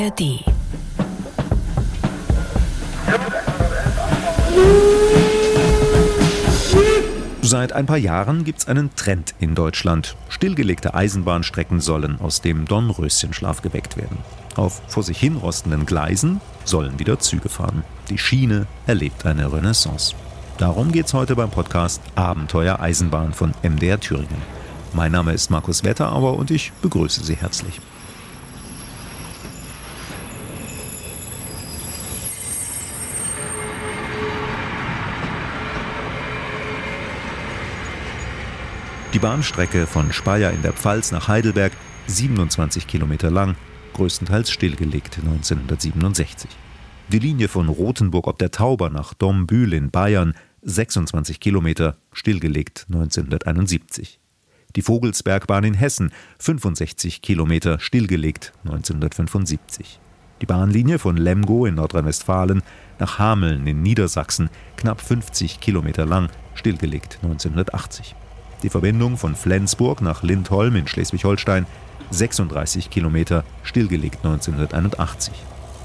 ARD. Seit ein paar Jahren gibt es einen Trend in Deutschland. Stillgelegte Eisenbahnstrecken sollen aus dem Dornröschenschlaf geweckt werden. Auf vor sich hinrostenden Gleisen sollen wieder Züge fahren. Die Schiene erlebt eine Renaissance. Darum geht es heute beim Podcast Abenteuer Eisenbahn von MDR Thüringen. Mein Name ist Markus Wetterauer und ich begrüße Sie herzlich. Die Bahnstrecke von Speyer in der Pfalz nach Heidelberg, 27 Kilometer lang, größtenteils stillgelegt 1967. Die Linie von Rothenburg ob der Tauber nach Dombühl in Bayern, 26 Kilometer, stillgelegt 1971. Die Vogelsbergbahn in Hessen, 65 Kilometer, stillgelegt 1975. Die Bahnlinie von Lemgo in Nordrhein-Westfalen nach Hameln in Niedersachsen, knapp 50 Kilometer lang, stillgelegt 1980. Die Verbindung von Flensburg nach Lindholm in Schleswig-Holstein, 36 Kilometer, stillgelegt 1981.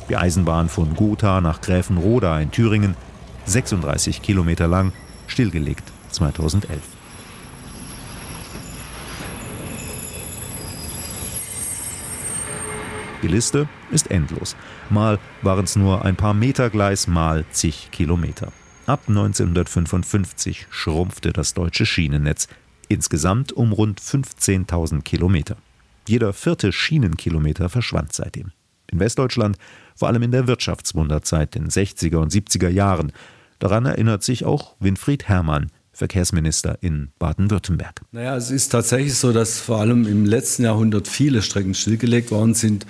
Die Eisenbahn von Gotha nach Gräfenroda in Thüringen, 36 Kilometer lang, stillgelegt 2011. Die Liste ist endlos. Mal waren es nur ein paar Meter Gleis, mal zig Kilometer. Ab 1955 schrumpfte das deutsche Schienennetz, insgesamt um rund 15.000 Kilometer. Jeder vierte Schienenkilometer verschwand seitdem. In Westdeutschland vor allem in der Wirtschaftswunderzeit den 60er und 70er Jahren. Daran erinnert sich auch Winfried Herrmann, Verkehrsminister in Baden-Württemberg. Naja, es ist tatsächlich so, dass vor allem im letzten Jahrhundert viele Strecken stillgelegt worden sind.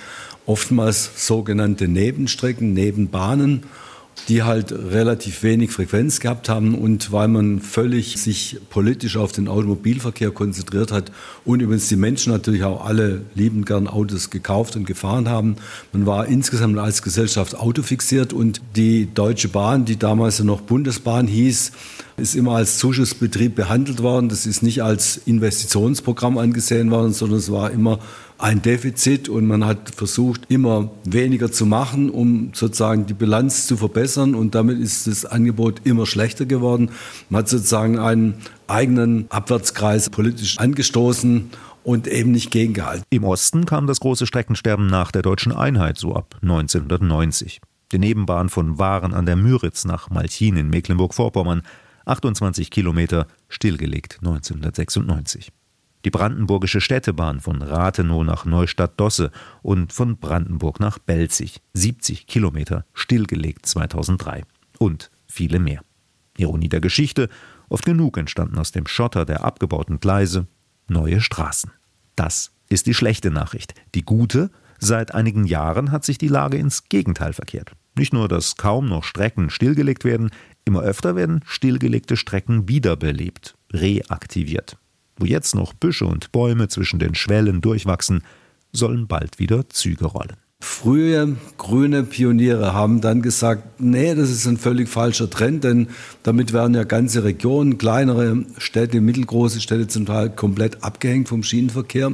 Oftmals sogenannte Nebenstrecken, Nebenbahnen die halt relativ wenig Frequenz gehabt haben und weil man völlig sich politisch auf den Automobilverkehr konzentriert hat und übrigens die Menschen natürlich auch alle liebend gern Autos gekauft und gefahren haben. Man war insgesamt als Gesellschaft autofixiert und die Deutsche Bahn, die damals noch Bundesbahn hieß, ist immer als Zuschussbetrieb behandelt worden. Das ist nicht als Investitionsprogramm angesehen worden, sondern es war immer ein Defizit und man hat versucht, immer weniger zu machen, um sozusagen die Bilanz zu verbessern und damit ist das Angebot immer schlechter geworden. Man hat sozusagen einen eigenen Abwärtskreis politisch angestoßen und eben nicht gegengehalten. Im Osten kam das große Streckensterben nach der deutschen Einheit so ab 1990. Die Nebenbahn von Waren an der Müritz nach Malchin in Mecklenburg-Vorpommern, 28 Kilometer, stillgelegt 1996 die Brandenburgische Städtebahn von Rathenow nach Neustadt-Dosse und von Brandenburg nach Belzig, 70 Kilometer, stillgelegt 2003 und viele mehr. Ironie der Geschichte, oft genug entstanden aus dem Schotter der abgebauten Gleise neue Straßen. Das ist die schlechte Nachricht. Die gute, seit einigen Jahren hat sich die Lage ins Gegenteil verkehrt. Nicht nur, dass kaum noch Strecken stillgelegt werden, immer öfter werden stillgelegte Strecken wiederbelebt, reaktiviert. Wo jetzt noch Büsche und Bäume zwischen den Schwellen durchwachsen, sollen bald wieder Züge rollen. Frühe grüne Pioniere haben dann gesagt, nee, das ist ein völlig falscher Trend, denn damit werden ja ganze Regionen, kleinere Städte, mittelgroße Städte zum Teil komplett abgehängt vom Schienenverkehr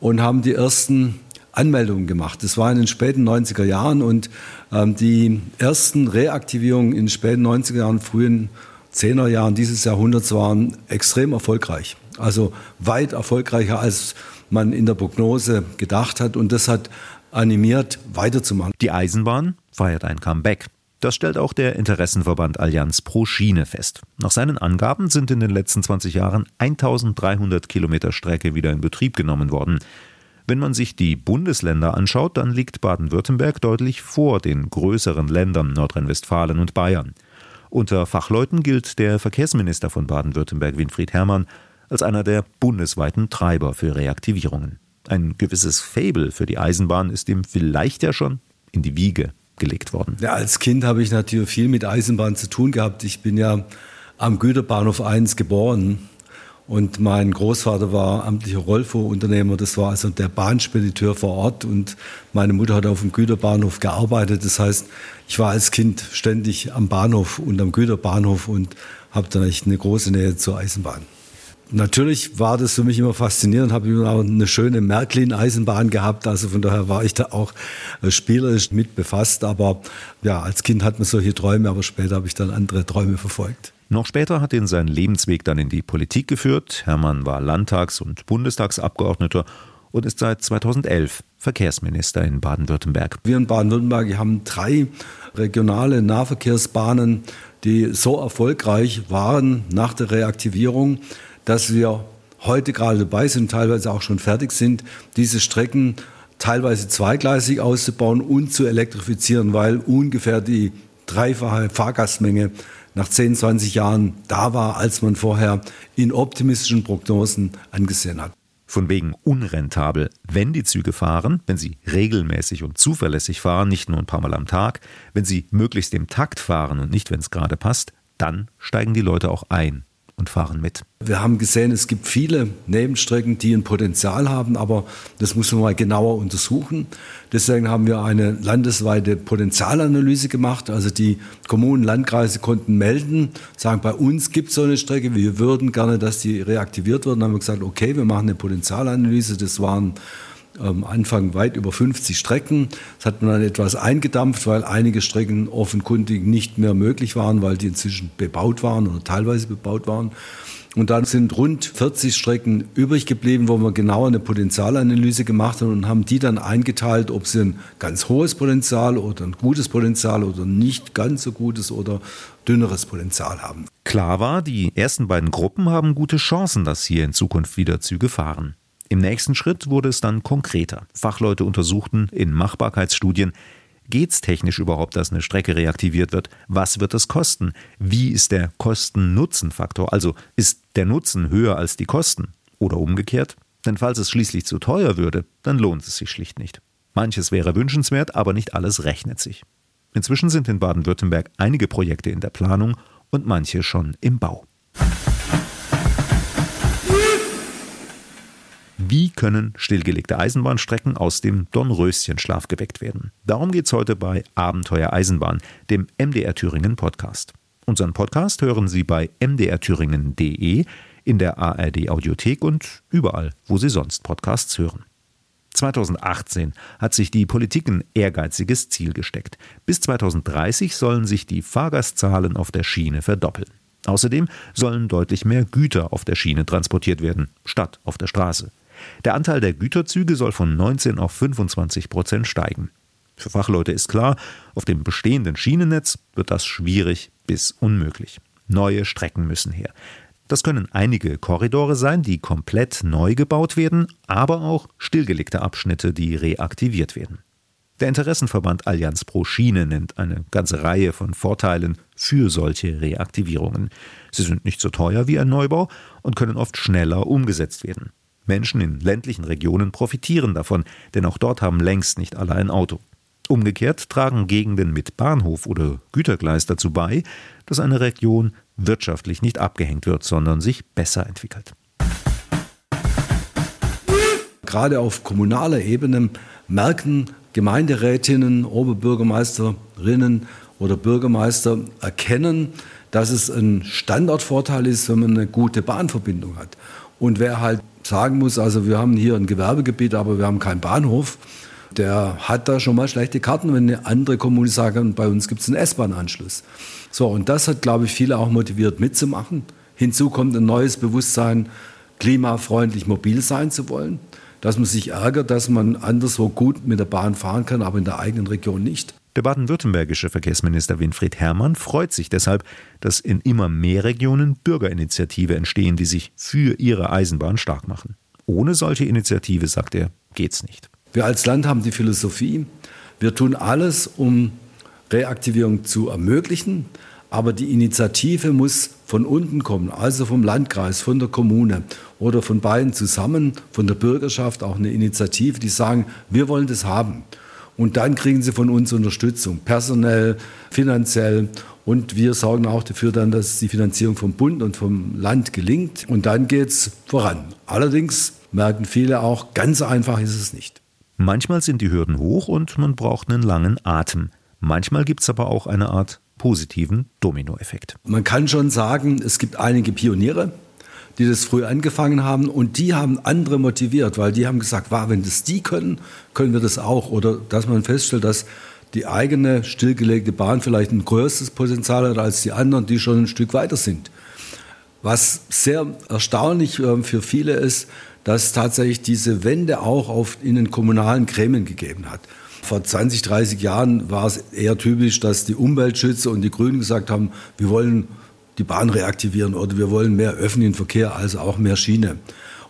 und haben die ersten Anmeldungen gemacht. Das war in den späten 90er Jahren und die ersten Reaktivierungen in den späten 90er Jahren, frühen 10er Jahren dieses Jahrhunderts waren extrem erfolgreich. Also weit erfolgreicher, als man in der Prognose gedacht hat. Und das hat animiert, weiterzumachen. Die Eisenbahn feiert ein Comeback. Das stellt auch der Interessenverband Allianz pro Schiene fest. Nach seinen Angaben sind in den letzten 20 Jahren 1300 Kilometer Strecke wieder in Betrieb genommen worden. Wenn man sich die Bundesländer anschaut, dann liegt Baden-Württemberg deutlich vor den größeren Ländern Nordrhein-Westfalen und Bayern. Unter Fachleuten gilt der Verkehrsminister von Baden-Württemberg Winfried Herrmann als einer der bundesweiten Treiber für Reaktivierungen. Ein gewisses Fable für die Eisenbahn ist ihm vielleicht ja schon in die Wiege gelegt worden. Ja, als Kind habe ich natürlich viel mit Eisenbahn zu tun gehabt. Ich bin ja am Güterbahnhof 1 geboren und mein Großvater war amtlicher Rollfuhrunternehmer. Das war also der Bahnspediteur vor Ort und meine Mutter hat auf dem Güterbahnhof gearbeitet. Das heißt, ich war als Kind ständig am Bahnhof und am Güterbahnhof und habe dann echt eine große Nähe zur Eisenbahn. Natürlich war das für mich immer faszinierend, habe immer auch eine schöne Märklin-Eisenbahn gehabt, also von daher war ich da auch äh, spielerisch mit befasst, aber ja, als Kind hat man solche Träume, aber später habe ich dann andere Träume verfolgt. Noch später hat ihn sein Lebensweg dann in die Politik geführt. Hermann war Landtags- und Bundestagsabgeordneter und ist seit 2011 Verkehrsminister in Baden-Württemberg. Wir in Baden-Württemberg haben drei regionale Nahverkehrsbahnen, die so erfolgreich waren nach der Reaktivierung, dass wir heute gerade dabei sind, teilweise auch schon fertig sind, diese Strecken teilweise zweigleisig auszubauen und zu elektrifizieren, weil ungefähr die dreifache Fahrgastmenge nach 10, 20 Jahren da war, als man vorher in optimistischen Prognosen angesehen hat. Von wegen unrentabel, wenn die Züge fahren, wenn sie regelmäßig und zuverlässig fahren, nicht nur ein paar Mal am Tag, wenn sie möglichst im Takt fahren und nicht, wenn es gerade passt, dann steigen die Leute auch ein und fahren mit. Wir haben gesehen, es gibt viele Nebenstrecken, die ein Potenzial haben, aber das muss man mal genauer untersuchen. Deswegen haben wir eine landesweite Potenzialanalyse gemacht. Also die Kommunen, Landkreise konnten melden, sagen, bei uns gibt es so eine Strecke, wir würden gerne, dass die reaktiviert wird. Dann haben wir gesagt, okay, wir machen eine Potenzialanalyse. Das waren am Anfang weit über 50 Strecken. Das hat man dann etwas eingedampft, weil einige Strecken offenkundig nicht mehr möglich waren, weil die inzwischen bebaut waren oder teilweise bebaut waren. Und dann sind rund 40 Strecken übrig geblieben, wo wir genau eine Potenzialanalyse gemacht haben und haben die dann eingeteilt, ob sie ein ganz hohes Potenzial oder ein gutes Potenzial oder nicht ganz so gutes oder dünneres Potenzial haben. Klar war, die ersten beiden Gruppen haben gute Chancen, dass hier in Zukunft wieder Züge fahren. Im nächsten Schritt wurde es dann konkreter. Fachleute untersuchten in Machbarkeitsstudien, geht es technisch überhaupt, dass eine Strecke reaktiviert wird? Was wird es kosten? Wie ist der Kosten-Nutzen-Faktor? Also ist der Nutzen höher als die Kosten? Oder umgekehrt? Denn falls es schließlich zu teuer würde, dann lohnt es sich schlicht nicht. Manches wäre wünschenswert, aber nicht alles rechnet sich. Inzwischen sind in Baden-Württemberg einige Projekte in der Planung und manche schon im Bau. Wie können stillgelegte Eisenbahnstrecken aus dem Dornröschenschlaf geweckt werden? Darum geht es heute bei Abenteuer Eisenbahn, dem MDR Thüringen Podcast. Unseren Podcast hören Sie bei mdrthüringen.de, in der ARD Audiothek und überall, wo Sie sonst Podcasts hören. 2018 hat sich die Politik ein ehrgeiziges Ziel gesteckt. Bis 2030 sollen sich die Fahrgastzahlen auf der Schiene verdoppeln. Außerdem sollen deutlich mehr Güter auf der Schiene transportiert werden, statt auf der Straße. Der Anteil der Güterzüge soll von 19 auf 25 Prozent steigen. Für Fachleute ist klar, auf dem bestehenden Schienennetz wird das schwierig bis unmöglich. Neue Strecken müssen her. Das können einige Korridore sein, die komplett neu gebaut werden, aber auch stillgelegte Abschnitte, die reaktiviert werden. Der Interessenverband Allianz Pro Schiene nennt eine ganze Reihe von Vorteilen für solche Reaktivierungen. Sie sind nicht so teuer wie ein Neubau und können oft schneller umgesetzt werden. Menschen in ländlichen Regionen profitieren davon, denn auch dort haben längst nicht alle ein Auto. Umgekehrt tragen Gegenden mit Bahnhof oder Gütergleis dazu bei, dass eine Region wirtschaftlich nicht abgehängt wird, sondern sich besser entwickelt. Gerade auf kommunaler Ebene merken Gemeinderätinnen, Oberbürgermeisterinnen oder Bürgermeister erkennen, dass es ein Standortvorteil ist, wenn man eine gute Bahnverbindung hat. Und wer halt sagen muss, also wir haben hier ein Gewerbegebiet, aber wir haben keinen Bahnhof, der hat da schon mal schlechte Karten, wenn eine andere Kommune sagt, bei uns gibt es einen S-Bahn-Anschluss. So, und das hat, glaube ich, viele auch motiviert mitzumachen. Hinzu kommt ein neues Bewusstsein, klimafreundlich mobil sein zu wollen. Dass man sich ärgert, dass man anderswo gut mit der Bahn fahren kann, aber in der eigenen Region nicht. Der baden-württembergische Verkehrsminister Winfried Herrmann freut sich deshalb, dass in immer mehr Regionen Bürgerinitiative entstehen, die sich für ihre Eisenbahn stark machen. Ohne solche Initiative, sagt er, geht's nicht. Wir als Land haben die Philosophie, wir tun alles, um Reaktivierung zu ermöglichen, aber die Initiative muss von unten kommen, also vom Landkreis, von der Kommune oder von beiden zusammen, von der Bürgerschaft auch eine Initiative, die sagen, wir wollen das haben. Und dann kriegen sie von uns Unterstützung, personell, finanziell. Und wir sorgen auch dafür dann, dass die Finanzierung vom Bund und vom Land gelingt. Und dann geht es voran. Allerdings merken viele auch, ganz einfach ist es nicht. Manchmal sind die Hürden hoch und man braucht einen langen Atem. Manchmal gibt es aber auch eine Art positiven Dominoeffekt. Man kann schon sagen, es gibt einige Pioniere, die das früh angefangen haben und die haben andere motiviert, weil die haben gesagt, wow, wenn das die können, können wir das auch. Oder dass man feststellt, dass die eigene stillgelegte Bahn vielleicht ein größeres Potenzial hat als die anderen, die schon ein Stück weiter sind. Was sehr erstaunlich ähm, für viele ist, dass tatsächlich diese Wende auch auf, in den kommunalen Gremien gegeben hat. Vor 20, 30 Jahren war es eher typisch, dass die Umweltschützer und die Grünen gesagt haben, wir wollen die Bahn reaktivieren oder wir wollen mehr öffentlichen Verkehr, also auch mehr Schiene.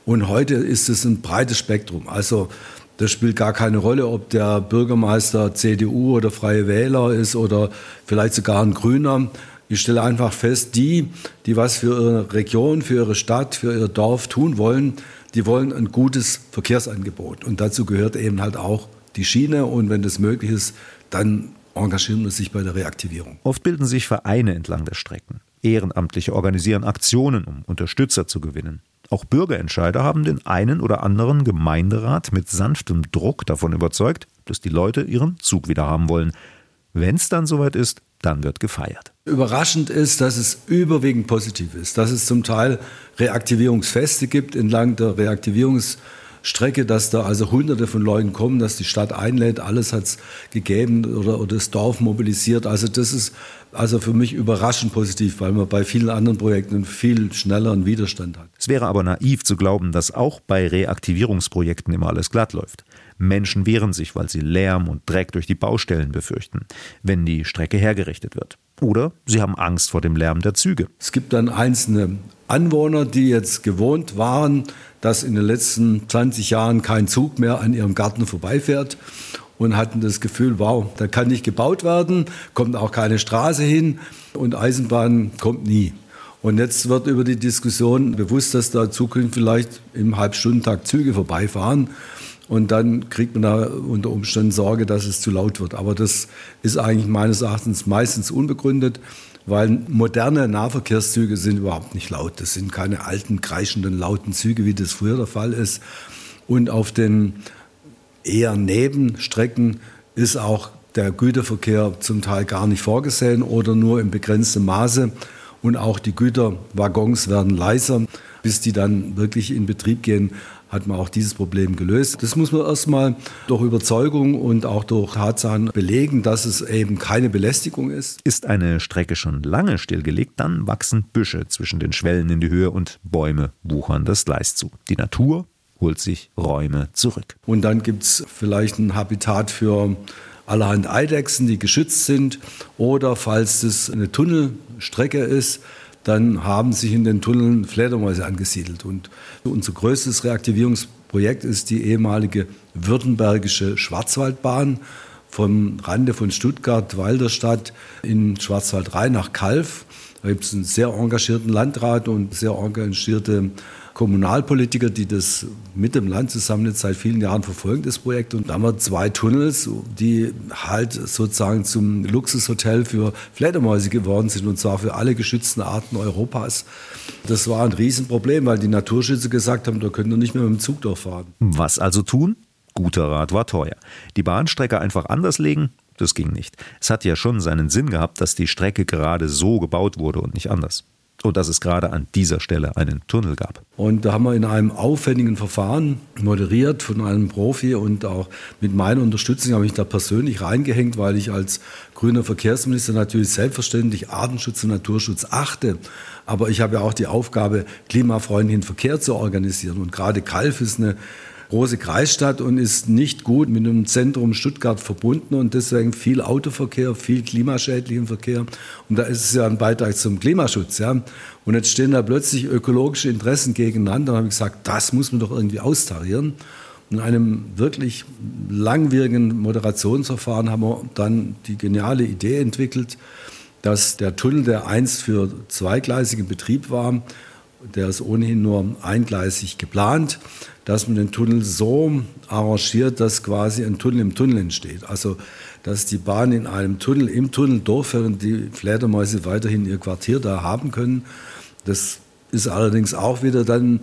Und heute ist es ein breites Spektrum. Also das spielt gar keine Rolle, ob der Bürgermeister CDU oder Freie Wähler ist oder vielleicht sogar ein Grüner. Ich stelle einfach fest, die, die was für ihre Region, für ihre Stadt, für ihr Dorf tun wollen, die wollen ein gutes Verkehrsangebot. Und dazu gehört eben halt auch die Schiene. Und wenn das möglich ist, dann engagieren wir sich bei der Reaktivierung. Oft bilden sich Vereine entlang der Strecken. Ehrenamtliche organisieren Aktionen, um Unterstützer zu gewinnen. Auch Bürgerentscheider haben den einen oder anderen Gemeinderat mit sanftem Druck davon überzeugt, dass die Leute ihren Zug wieder haben wollen. Wenn es dann soweit ist, dann wird gefeiert. Überraschend ist, dass es überwiegend positiv ist, dass es zum Teil Reaktivierungsfeste gibt entlang der Reaktivierungs- Strecke, dass da also hunderte von Leuten kommen, dass die Stadt einlädt, alles hat es gegeben oder, oder das Dorf mobilisiert. Also das ist also für mich überraschend positiv, weil man bei vielen anderen Projekten viel schnelleren Widerstand hat. Es wäre aber naiv zu glauben, dass auch bei Reaktivierungsprojekten immer alles glatt läuft. Menschen wehren sich, weil sie Lärm und Dreck durch die Baustellen befürchten, wenn die Strecke hergerichtet wird. Oder sie haben Angst vor dem Lärm der Züge. Es gibt dann einzelne Anwohner, die jetzt gewohnt waren, dass in den letzten 20 Jahren kein Zug mehr an ihrem Garten vorbeifährt und hatten das Gefühl, wow, da kann nicht gebaut werden, kommt auch keine Straße hin und Eisenbahn kommt nie. Und jetzt wird über die Diskussion bewusst, dass da zukünftig vielleicht im Halbstundentakt Züge vorbeifahren. Und dann kriegt man da unter Umständen Sorge, dass es zu laut wird. Aber das ist eigentlich meines Erachtens meistens unbegründet weil moderne Nahverkehrszüge sind überhaupt nicht laut. Das sind keine alten, kreischenden, lauten Züge, wie das früher der Fall ist. Und auf den eher Nebenstrecken ist auch der Güterverkehr zum Teil gar nicht vorgesehen oder nur im begrenzten Maße. Und auch die Güterwaggons werden leiser, bis die dann wirklich in Betrieb gehen hat man auch dieses Problem gelöst. Das muss man erstmal durch Überzeugung und auch durch Tatsachen belegen, dass es eben keine Belästigung ist. Ist eine Strecke schon lange stillgelegt, dann wachsen Büsche zwischen den Schwellen in die Höhe und Bäume wuchern das Gleis zu. Die Natur holt sich Räume zurück. Und dann gibt es vielleicht ein Habitat für allerhand Eidechsen, die geschützt sind. Oder falls es eine Tunnelstrecke ist, dann haben sich in den Tunneln Fledermäuse angesiedelt. Und unser größtes Reaktivierungsprojekt ist die ehemalige Württembergische Schwarzwaldbahn vom Rande von Stuttgart, Walderstadt in Schwarzwald rein nach Kalf. Da gibt es einen sehr engagierten Landrat und sehr engagierte Kommunalpolitiker, die das mit dem Land zusammen jetzt seit vielen Jahren verfolgen, das Projekt. Und da haben wir zwei Tunnels, die halt sozusagen zum Luxushotel für Fledermäuse geworden sind, und zwar für alle geschützten Arten Europas. Das war ein Riesenproblem, weil die Naturschützer gesagt haben, da könnt ihr nicht mehr mit dem Zug durchfahren. Was also tun? Guter Rat war teuer. Die Bahnstrecke einfach anders legen, das ging nicht. Es hat ja schon seinen Sinn gehabt, dass die Strecke gerade so gebaut wurde und nicht anders und dass es gerade an dieser Stelle einen Tunnel gab. Und da haben wir in einem aufwendigen Verfahren moderiert von einem Profi und auch mit meiner Unterstützung habe ich da persönlich reingehängt, weil ich als grüner Verkehrsminister natürlich selbstverständlich Artenschutz und Naturschutz achte. Aber ich habe ja auch die Aufgabe, klimafreundlichen Verkehr zu organisieren. Und gerade Kalf ist eine große Kreisstadt und ist nicht gut mit dem Zentrum Stuttgart verbunden und deswegen viel Autoverkehr, viel klimaschädlichen Verkehr. Und da ist es ja ein Beitrag zum Klimaschutz. Ja. Und jetzt stehen da plötzlich ökologische Interessen gegeneinander. Da habe ich gesagt, das muss man doch irgendwie austarieren. In einem wirklich langwierigen Moderationsverfahren haben wir dann die geniale Idee entwickelt, dass der Tunnel, der einst für zweigleisigen Betrieb war, der ist ohnehin nur eingleisig geplant, dass man den Tunnel so arrangiert, dass quasi ein Tunnel im Tunnel entsteht. Also, dass die Bahn in einem Tunnel im Tunnel durchfährt und die Fledermäuse weiterhin ihr Quartier da haben können. Das ist allerdings auch wieder dann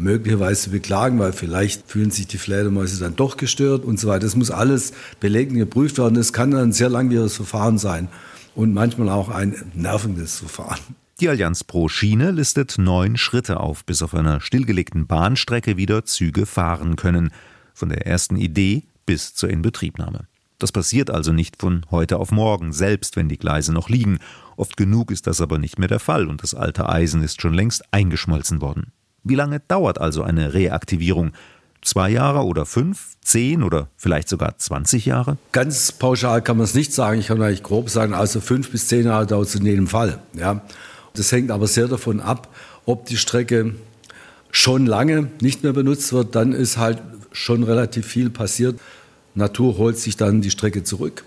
möglicherweise beklagen, weil vielleicht fühlen sich die Fledermäuse dann doch gestört und so weiter. Das muss alles belegt und geprüft werden. Das kann dann ein sehr langwieriges Verfahren sein und manchmal auch ein nervendes Verfahren. Die Allianz Pro Schiene listet neun Schritte auf, bis auf einer stillgelegten Bahnstrecke wieder Züge fahren können. Von der ersten Idee bis zur Inbetriebnahme. Das passiert also nicht von heute auf morgen, selbst wenn die Gleise noch liegen. Oft genug ist das aber nicht mehr der Fall und das alte Eisen ist schon längst eingeschmolzen worden. Wie lange dauert also eine Reaktivierung? Zwei Jahre oder fünf, zehn oder vielleicht sogar 20 Jahre? Ganz pauschal kann man es nicht sagen. Ich kann eigentlich grob sagen, also fünf bis zehn Jahre dauert es in jedem Fall. Ja. Das hängt aber sehr davon ab, ob die Strecke schon lange nicht mehr benutzt wird. Dann ist halt schon relativ viel passiert. Natur holt sich dann die Strecke zurück.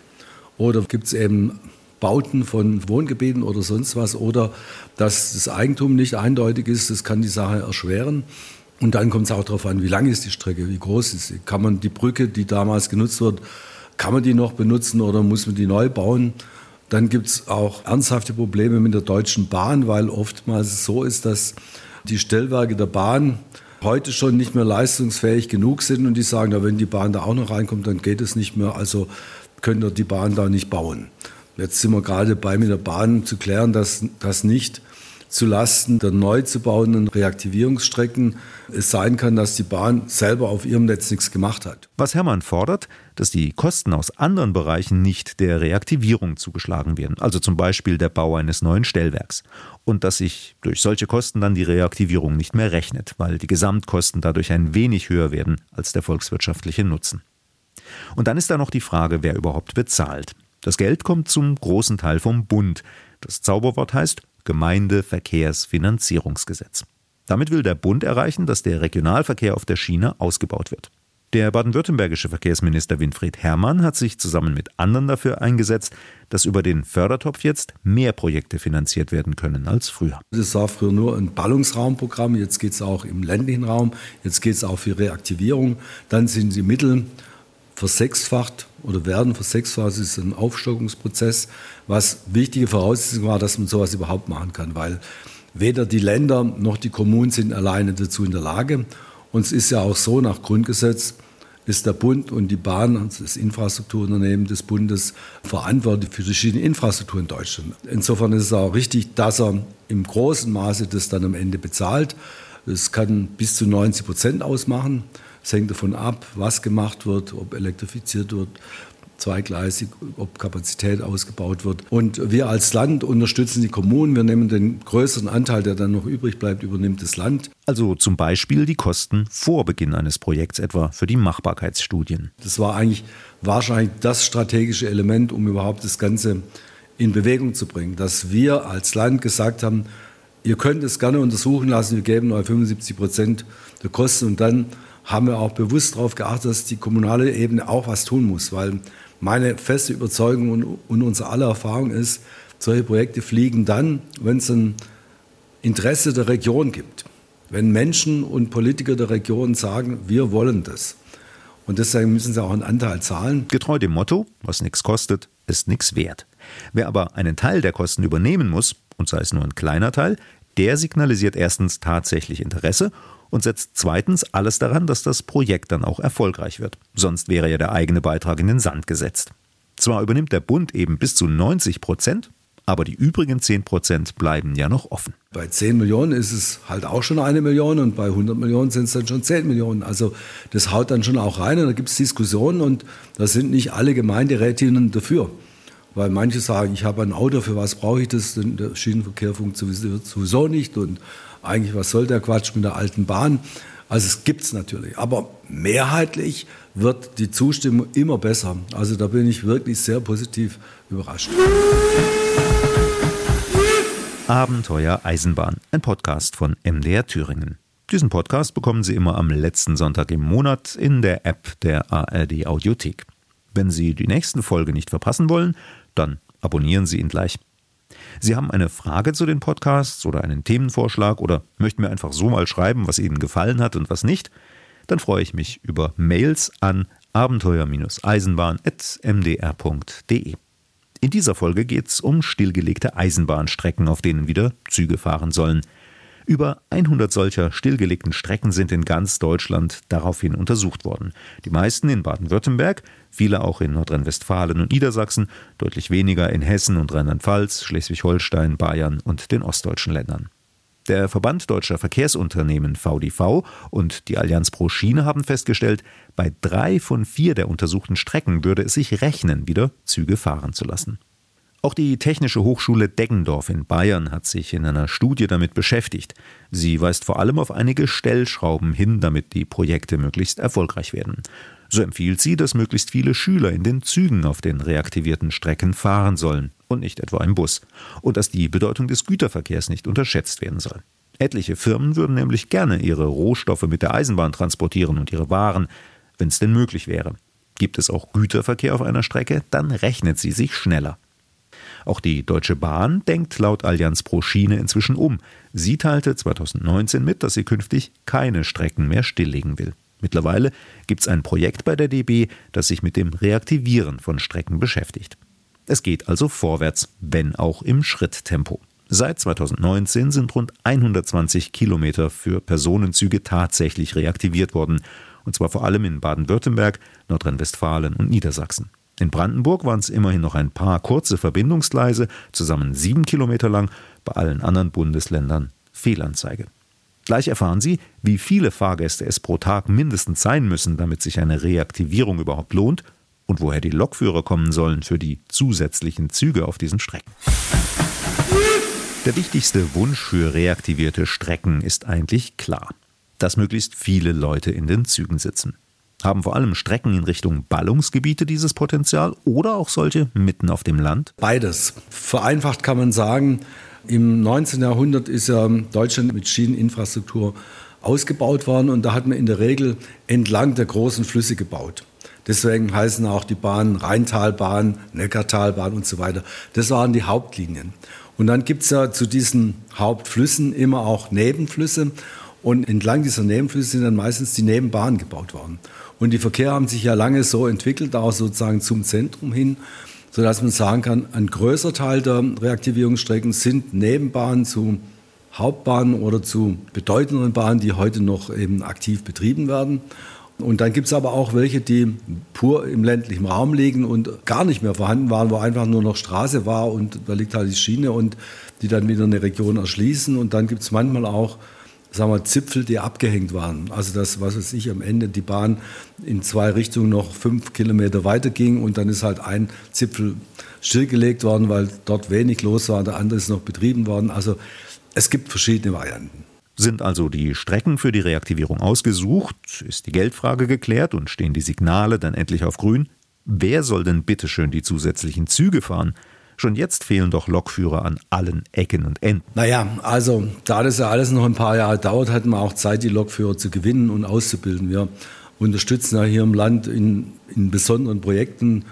Oder gibt es eben Bauten von Wohngebieten oder sonst was. Oder dass das Eigentum nicht eindeutig ist, das kann die Sache erschweren. Und dann kommt es auch darauf an, wie lang ist die Strecke, wie groß ist sie. Kann man die Brücke, die damals genutzt wird, kann man die noch benutzen oder muss man die neu bauen? Dann gibt es auch ernsthafte Probleme mit der Deutschen Bahn, weil oftmals so ist, dass die Stellwerke der Bahn heute schon nicht mehr leistungsfähig genug sind und die sagen, ja, wenn die Bahn da auch noch reinkommt, dann geht es nicht mehr, also könnt ihr die Bahn da nicht bauen. Jetzt sind wir gerade bei mit der Bahn zu klären, dass das nicht zu Lasten der neu zu bauenden Reaktivierungsstrecken es sein kann, dass die Bahn selber auf ihrem Netz nichts gemacht hat. Was Hermann fordert, dass die Kosten aus anderen Bereichen nicht der Reaktivierung zugeschlagen werden, also zum Beispiel der Bau eines neuen Stellwerks. Und dass sich durch solche Kosten dann die Reaktivierung nicht mehr rechnet, weil die Gesamtkosten dadurch ein wenig höher werden als der volkswirtschaftliche Nutzen. Und dann ist da noch die Frage, wer überhaupt bezahlt. Das Geld kommt zum großen Teil vom Bund. Das Zauberwort heißt Gemeindeverkehrsfinanzierungsgesetz. Damit will der Bund erreichen, dass der Regionalverkehr auf der Schiene ausgebaut wird. Der baden-württembergische Verkehrsminister Winfried Herrmann hat sich zusammen mit anderen dafür eingesetzt, dass über den Fördertopf jetzt mehr Projekte finanziert werden können als früher. Das war früher nur ein Ballungsraumprogramm, jetzt geht es auch im ländlichen Raum, jetzt geht es auch für Reaktivierung. Dann sind die Mittel versechsfacht oder werden versechsfacht. Es ist ein Aufstockungsprozess, was wichtige Voraussetzung war, dass man sowas überhaupt machen kann, weil weder die Länder noch die Kommunen sind alleine dazu in der Lage. Und es ist ja auch so, nach Grundgesetz ist der Bund und die Bahn, das Infrastrukturunternehmen des Bundes, verantwortlich für verschiedene Infrastruktur in Deutschland. Insofern ist es auch richtig, dass er im großen Maße das dann am Ende bezahlt. Es kann bis zu 90 Prozent ausmachen. Es hängt davon ab, was gemacht wird, ob elektrifiziert wird, zweigleisig, ob Kapazität ausgebaut wird. Und wir als Land unterstützen die Kommunen. Wir nehmen den größeren Anteil, der dann noch übrig bleibt, übernimmt das Land. Also zum Beispiel die Kosten vor Beginn eines Projekts, etwa für die Machbarkeitsstudien. Das war eigentlich wahrscheinlich das strategische Element, um überhaupt das Ganze in Bewegung zu bringen. Dass wir als Land gesagt haben, ihr könnt es gerne untersuchen lassen, wir geben euch 75 Prozent der Kosten und dann haben wir auch bewusst darauf geachtet, dass die kommunale Ebene auch was tun muss, weil meine feste Überzeugung und, und unsere aller Erfahrung ist, solche Projekte fliegen dann, wenn es ein Interesse der Region gibt. Wenn Menschen und Politiker der Region sagen, wir wollen das. Und deswegen müssen sie auch einen Anteil zahlen. Getreu dem Motto, was nichts kostet, ist nichts wert. Wer aber einen Teil der Kosten übernehmen muss, und sei es nur ein kleiner Teil, der signalisiert erstens tatsächlich Interesse und setzt zweitens alles daran, dass das Projekt dann auch erfolgreich wird. Sonst wäre ja der eigene Beitrag in den Sand gesetzt. Zwar übernimmt der Bund eben bis zu 90 Prozent, aber die übrigen 10 Prozent bleiben ja noch offen. Bei 10 Millionen ist es halt auch schon eine Million und bei 100 Millionen sind es dann schon 10 Millionen. Also das haut dann schon auch rein und da gibt es Diskussionen und da sind nicht alle Gemeinderätinnen dafür. Weil manche sagen, ich habe ein Auto, für was brauche ich das? Der Schienenverkehr funktioniert sowieso nicht und eigentlich, was soll der Quatsch mit der alten Bahn? Also es gibt es natürlich. Aber mehrheitlich wird die Zustimmung immer besser. Also da bin ich wirklich sehr positiv überrascht. Abenteuer Eisenbahn, ein Podcast von MDR Thüringen. Diesen Podcast bekommen Sie immer am letzten Sonntag im Monat in der App der ARD Audiothek. Wenn Sie die nächsten Folge nicht verpassen wollen, dann abonnieren Sie ihn gleich. Sie haben eine Frage zu den Podcasts oder einen Themenvorschlag oder möchten mir einfach so mal schreiben, was Ihnen gefallen hat und was nicht, dann freue ich mich über Mails an abenteuer-eisenbahn.mdr.de. In dieser Folge geht es um stillgelegte Eisenbahnstrecken, auf denen wieder Züge fahren sollen. Über 100 solcher stillgelegten Strecken sind in ganz Deutschland daraufhin untersucht worden. Die meisten in Baden-Württemberg, viele auch in Nordrhein-Westfalen und Niedersachsen, deutlich weniger in Hessen und Rheinland-Pfalz, Schleswig-Holstein, Bayern und den ostdeutschen Ländern. Der Verband Deutscher Verkehrsunternehmen VDV und die Allianz Pro Schiene haben festgestellt, bei drei von vier der untersuchten Strecken würde es sich rechnen, wieder Züge fahren zu lassen. Auch die Technische Hochschule Deggendorf in Bayern hat sich in einer Studie damit beschäftigt. Sie weist vor allem auf einige Stellschrauben hin, damit die Projekte möglichst erfolgreich werden. So empfiehlt sie, dass möglichst viele Schüler in den Zügen auf den reaktivierten Strecken fahren sollen und nicht etwa im Bus. Und dass die Bedeutung des Güterverkehrs nicht unterschätzt werden soll. Etliche Firmen würden nämlich gerne ihre Rohstoffe mit der Eisenbahn transportieren und ihre Waren, wenn es denn möglich wäre. Gibt es auch Güterverkehr auf einer Strecke, dann rechnet sie sich schneller. Auch die Deutsche Bahn denkt laut Allianz pro Schiene inzwischen um. Sie teilte 2019 mit, dass sie künftig keine Strecken mehr stilllegen will. Mittlerweile gibt es ein Projekt bei der DB, das sich mit dem Reaktivieren von Strecken beschäftigt. Es geht also vorwärts, wenn auch im Schritttempo. Seit 2019 sind rund 120 Kilometer für Personenzüge tatsächlich reaktiviert worden, und zwar vor allem in Baden-Württemberg, Nordrhein-Westfalen und Niedersachsen. In Brandenburg waren es immerhin noch ein paar kurze Verbindungsgleise, zusammen sieben Kilometer lang, bei allen anderen Bundesländern Fehlanzeige. Gleich erfahren Sie, wie viele Fahrgäste es pro Tag mindestens sein müssen, damit sich eine Reaktivierung überhaupt lohnt und woher die Lokführer kommen sollen für die zusätzlichen Züge auf diesen Strecken. Der wichtigste Wunsch für reaktivierte Strecken ist eigentlich klar, dass möglichst viele Leute in den Zügen sitzen. Haben vor allem Strecken in Richtung Ballungsgebiete dieses Potenzial oder auch solche mitten auf dem Land? Beides. Vereinfacht kann man sagen, im 19. Jahrhundert ist ja Deutschland mit Schieneninfrastruktur ausgebaut worden und da hat man in der Regel entlang der großen Flüsse gebaut. Deswegen heißen auch die Bahnen Rheintalbahn, Neckartalbahn und so weiter. Das waren die Hauptlinien. Und dann gibt es ja zu diesen Hauptflüssen immer auch Nebenflüsse. Und entlang dieser Nebenflüsse sind dann meistens die Nebenbahnen gebaut worden. Und die Verkehre haben sich ja lange so entwickelt, auch sozusagen zum Zentrum hin, sodass man sagen kann, ein größer Teil der Reaktivierungsstrecken sind Nebenbahnen zu Hauptbahnen oder zu bedeutenden Bahnen, die heute noch eben aktiv betrieben werden. Und dann gibt es aber auch welche, die pur im ländlichen Raum liegen und gar nicht mehr vorhanden waren, wo einfach nur noch Straße war und da liegt halt die Schiene und die dann wieder eine Region erschließen. Und dann gibt es manchmal auch sagen wir, Zipfel, die abgehängt waren. Also das, was weiß ich, am Ende die Bahn in zwei Richtungen noch fünf Kilometer weiter ging und dann ist halt ein Zipfel stillgelegt worden, weil dort wenig los war, der andere ist noch betrieben worden. Also es gibt verschiedene Varianten. Sind also die Strecken für die Reaktivierung ausgesucht, ist die Geldfrage geklärt und stehen die Signale dann endlich auf grün? Wer soll denn bitteschön die zusätzlichen Züge fahren? Schon jetzt fehlen doch Lokführer an allen Ecken und Enden. Naja, also da das ja alles noch ein paar Jahre dauert, hatten wir auch Zeit, die Lokführer zu gewinnen und auszubilden. Wir unterstützen ja hier im Land in, in besonderen Projekten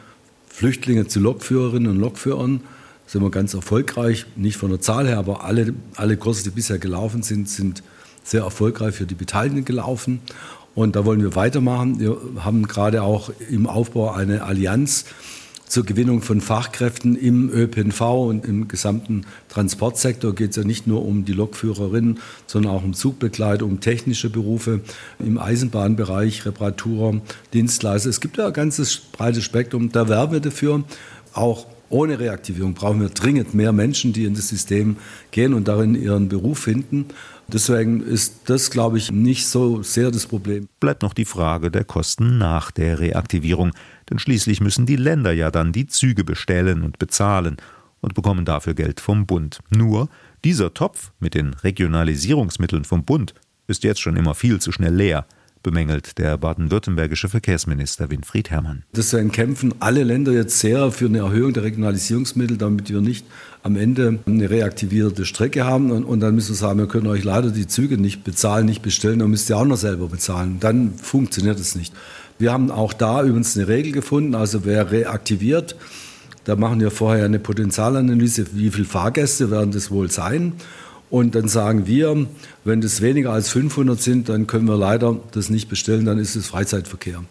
Flüchtlinge zu Lokführerinnen und Lokführern. Da sind wir ganz erfolgreich, nicht von der Zahl her, aber alle, alle Kurse, die bisher gelaufen sind, sind sehr erfolgreich für die Beteiligten gelaufen. Und da wollen wir weitermachen. Wir haben gerade auch im Aufbau eine Allianz zur Gewinnung von Fachkräften im ÖPNV und im gesamten Transportsektor geht es ja nicht nur um die Lokführerinnen, sondern auch um Zugbegleiter, um technische Berufe im Eisenbahnbereich, Reparaturer, Dienstleister. Es gibt ja ein ganzes breites Spektrum. Da werben wir dafür. Auch ohne Reaktivierung brauchen wir dringend mehr Menschen, die in das System gehen und darin ihren Beruf finden. Deswegen ist das, glaube ich, nicht so sehr das Problem. Bleibt noch die Frage der Kosten nach der Reaktivierung. Denn schließlich müssen die Länder ja dann die Züge bestellen und bezahlen und bekommen dafür Geld vom Bund. Nur dieser Topf mit den Regionalisierungsmitteln vom Bund ist jetzt schon immer viel zu schnell leer bemängelt der baden-württembergische Verkehrsminister Winfried Herrmann. Deswegen kämpfen alle Länder jetzt sehr für eine Erhöhung der Regionalisierungsmittel, damit wir nicht am Ende eine reaktivierte Strecke haben. Und, und dann müssen wir sagen, wir können euch leider die Züge nicht bezahlen, nicht bestellen, dann müsst ihr auch noch selber bezahlen. Dann funktioniert es nicht. Wir haben auch da übrigens eine Regel gefunden, also wer reaktiviert, da machen wir vorher eine Potenzialanalyse, wie viele Fahrgäste werden das wohl sein. Und dann sagen wir, wenn das weniger als 500 sind, dann können wir leider das nicht bestellen, dann ist es Freizeitverkehr.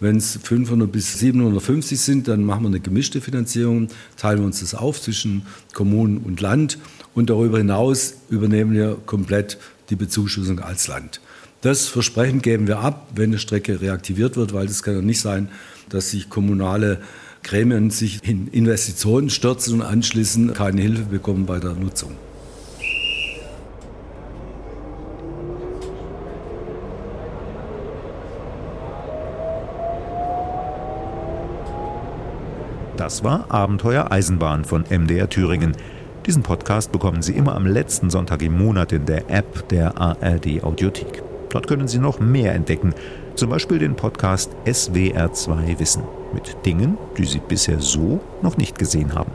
Wenn es 500 bis 750 sind, dann machen wir eine gemischte Finanzierung, teilen wir uns das auf zwischen Kommunen und Land und darüber hinaus übernehmen wir komplett die Bezuschussung als Land. Das Versprechen geben wir ab, wenn eine Strecke reaktiviert wird, weil es kann ja nicht sein, dass sich kommunale Gremien sich in Investitionen stürzen und anschließend keine Hilfe bekommen bei der Nutzung. Das war Abenteuer Eisenbahn von MDR Thüringen. Diesen Podcast bekommen Sie immer am letzten Sonntag im Monat in der App der ARD Audiothek. Dort können Sie noch mehr entdecken, zum Beispiel den Podcast SWR2 Wissen mit Dingen, die Sie bisher so noch nicht gesehen haben.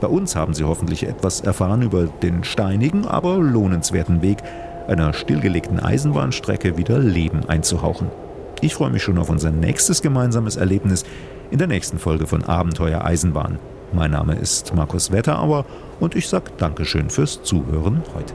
Bei uns haben Sie hoffentlich etwas erfahren über den steinigen, aber lohnenswerten Weg einer stillgelegten Eisenbahnstrecke wieder Leben einzuhauchen. Ich freue mich schon auf unser nächstes gemeinsames Erlebnis in der nächsten Folge von Abenteuer Eisenbahn. Mein Name ist Markus Wetterauer und ich sage Dankeschön fürs Zuhören heute.